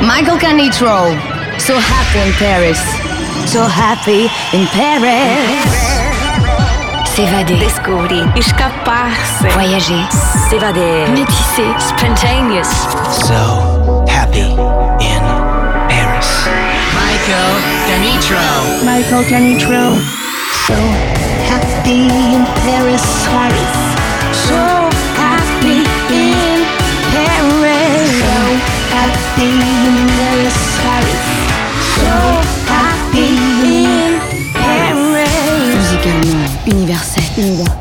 Michael can. So happy in Paris. So happy in Paris. S'évader. Descobrir. Escaparse. Voyager. S'évader. Métisser. Spontaneous. So happy in Paris. Michael Canitrot. Michael Canitrot. So happy in Paris. Paris. So Yeah.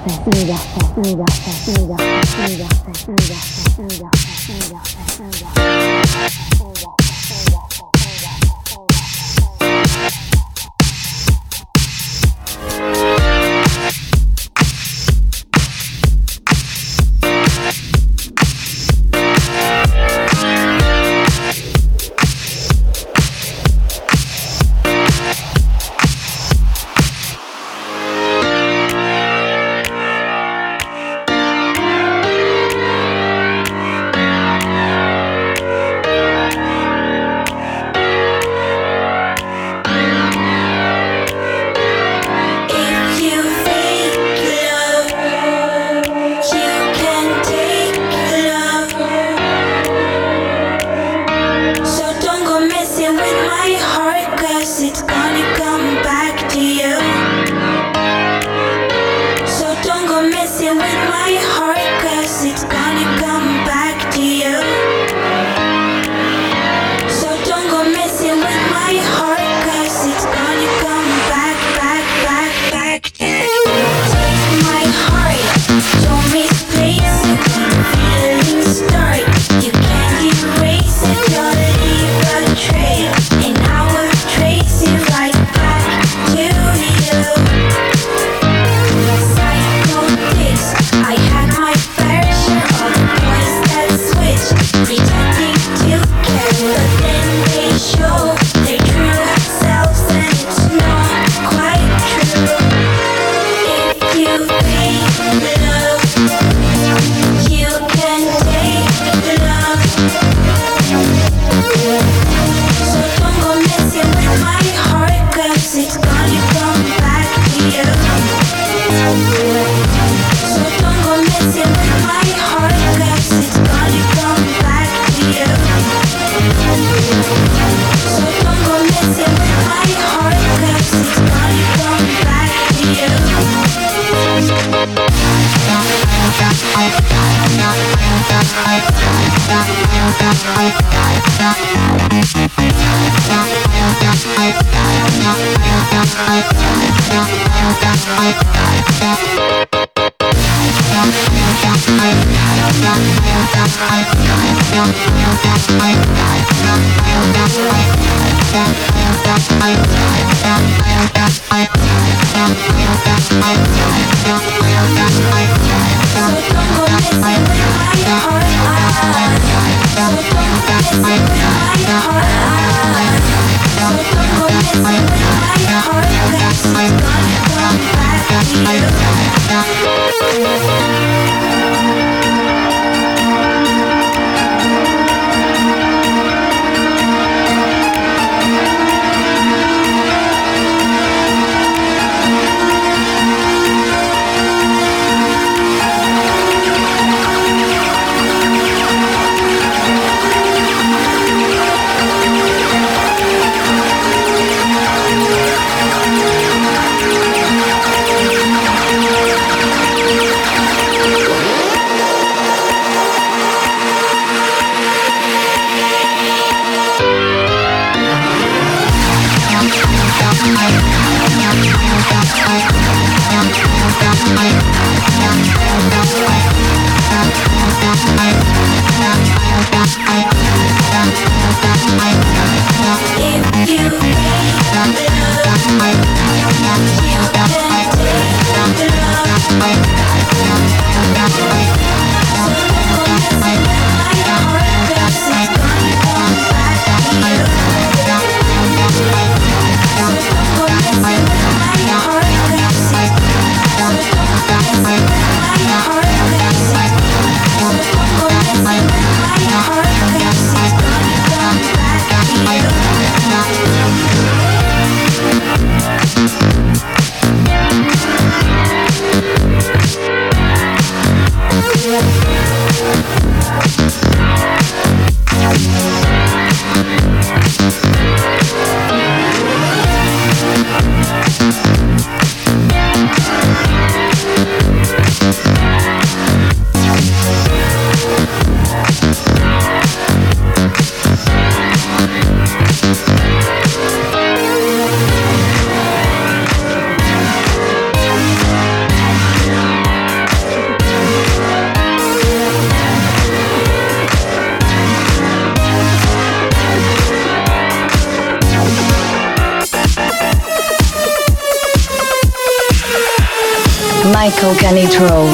so Canitrot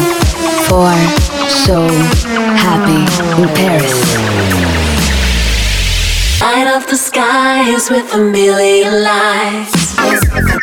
for so happy in Paris. Light up the skies with a million lights.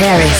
Paris.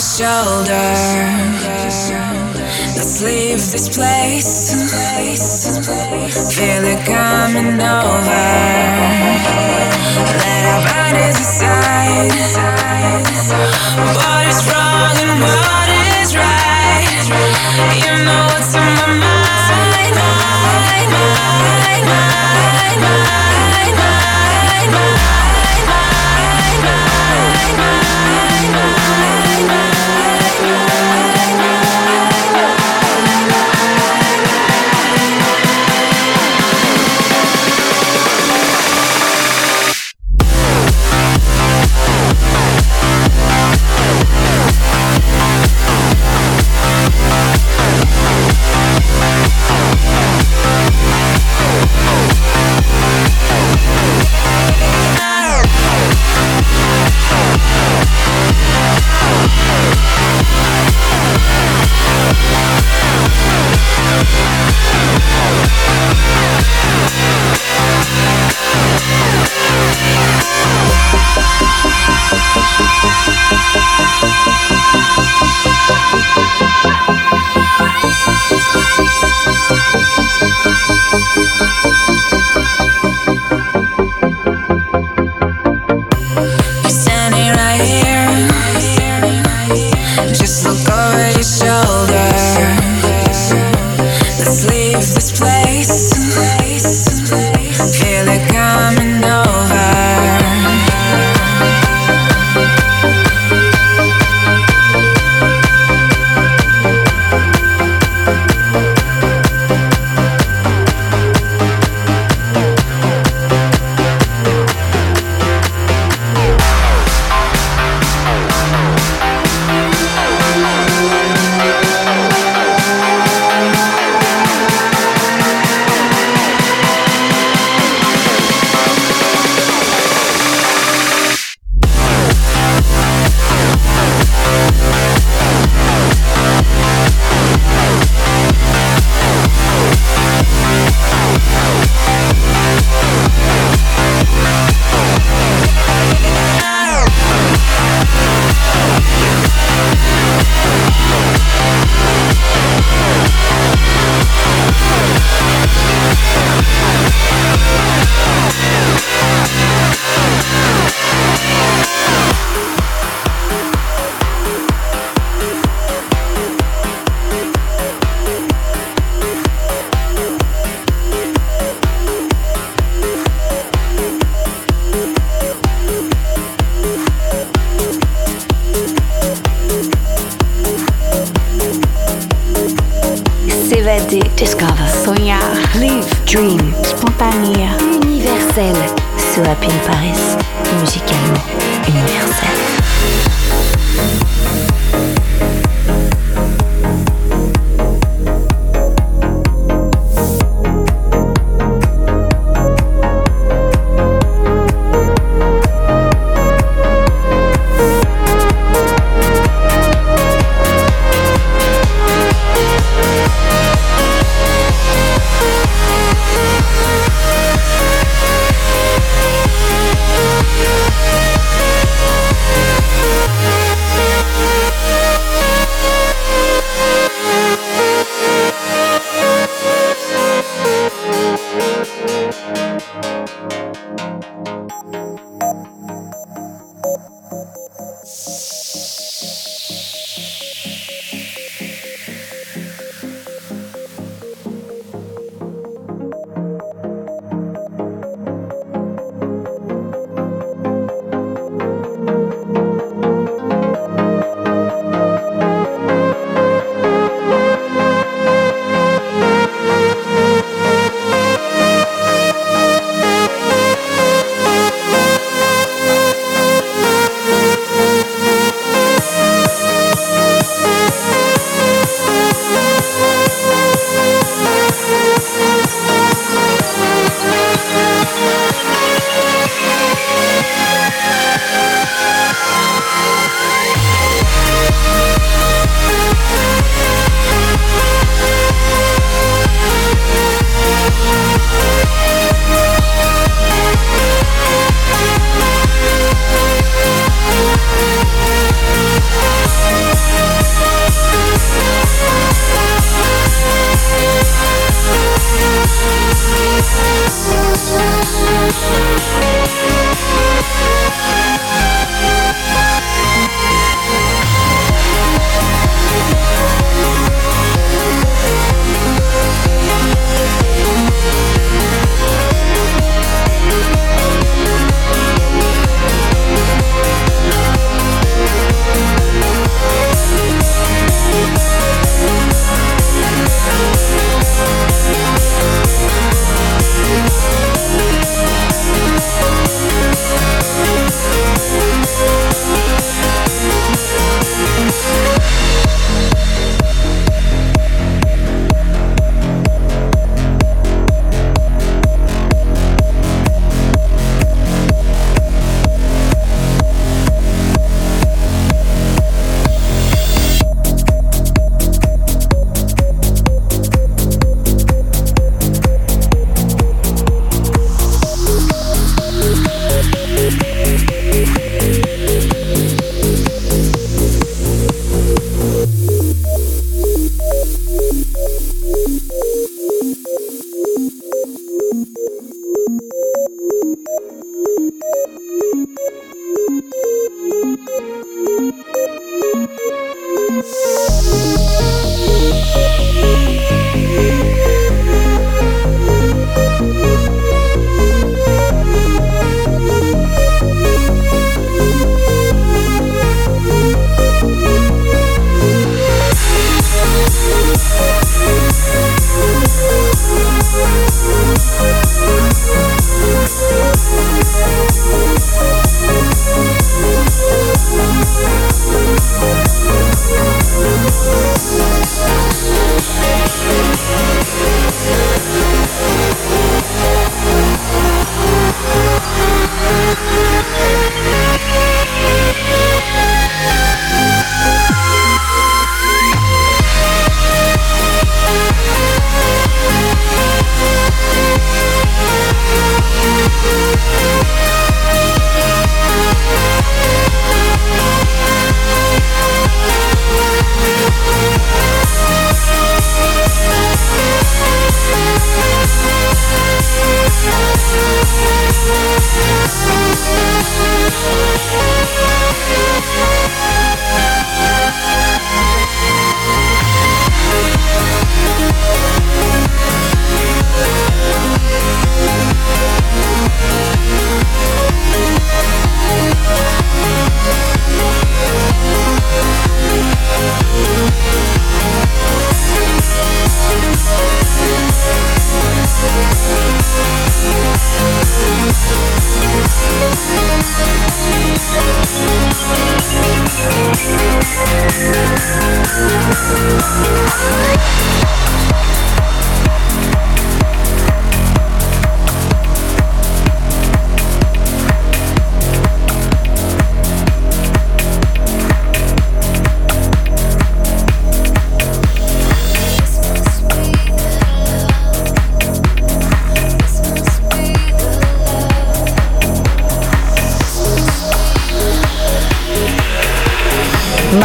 Shoulder. Let's leave this place. Feel it coming over. Let our bodies decide what is wrong and what is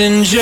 messenger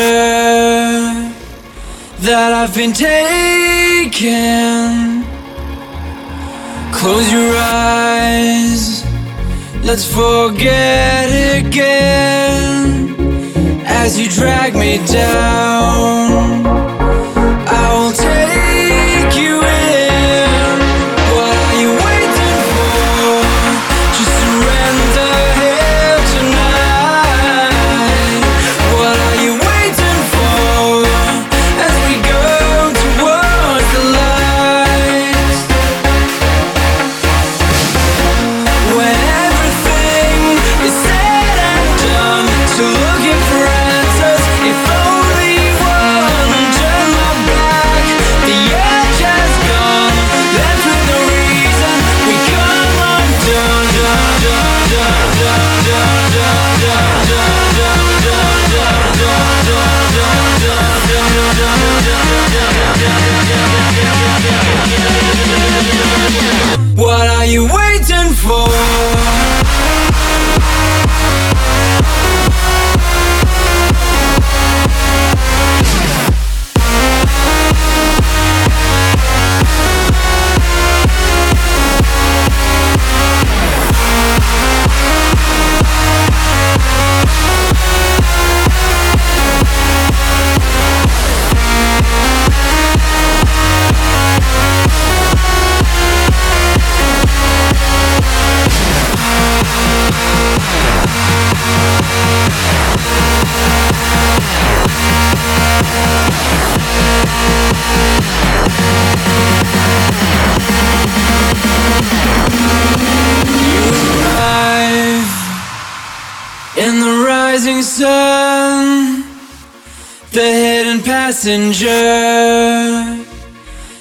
passenger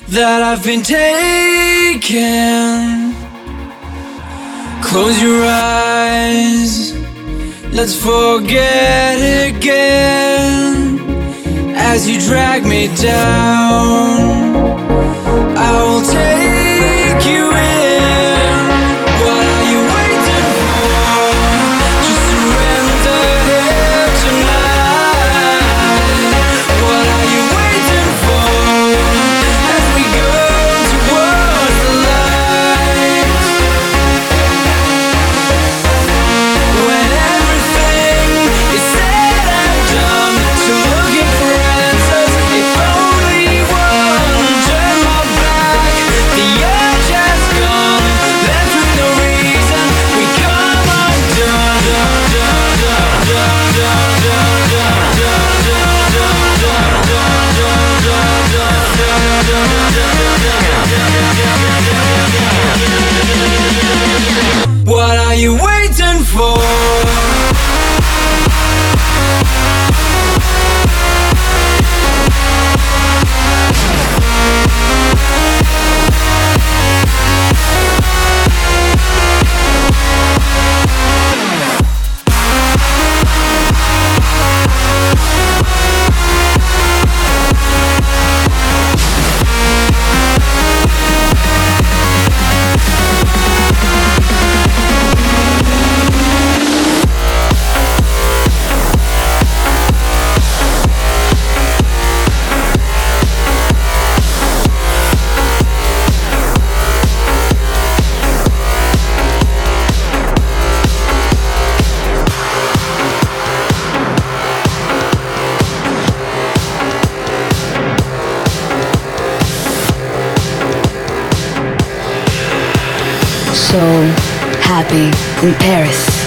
that I've been taking. Close your eyes, let's forget again. As you drag me down, I will take. So happy in Paris.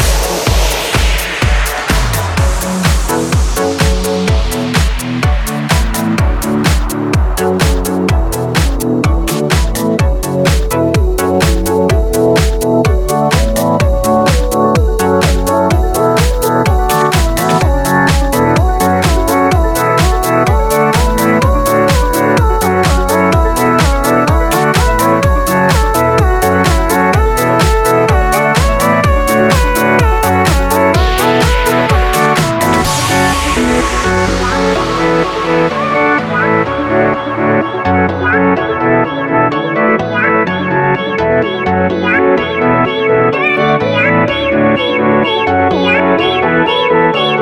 beep, beep.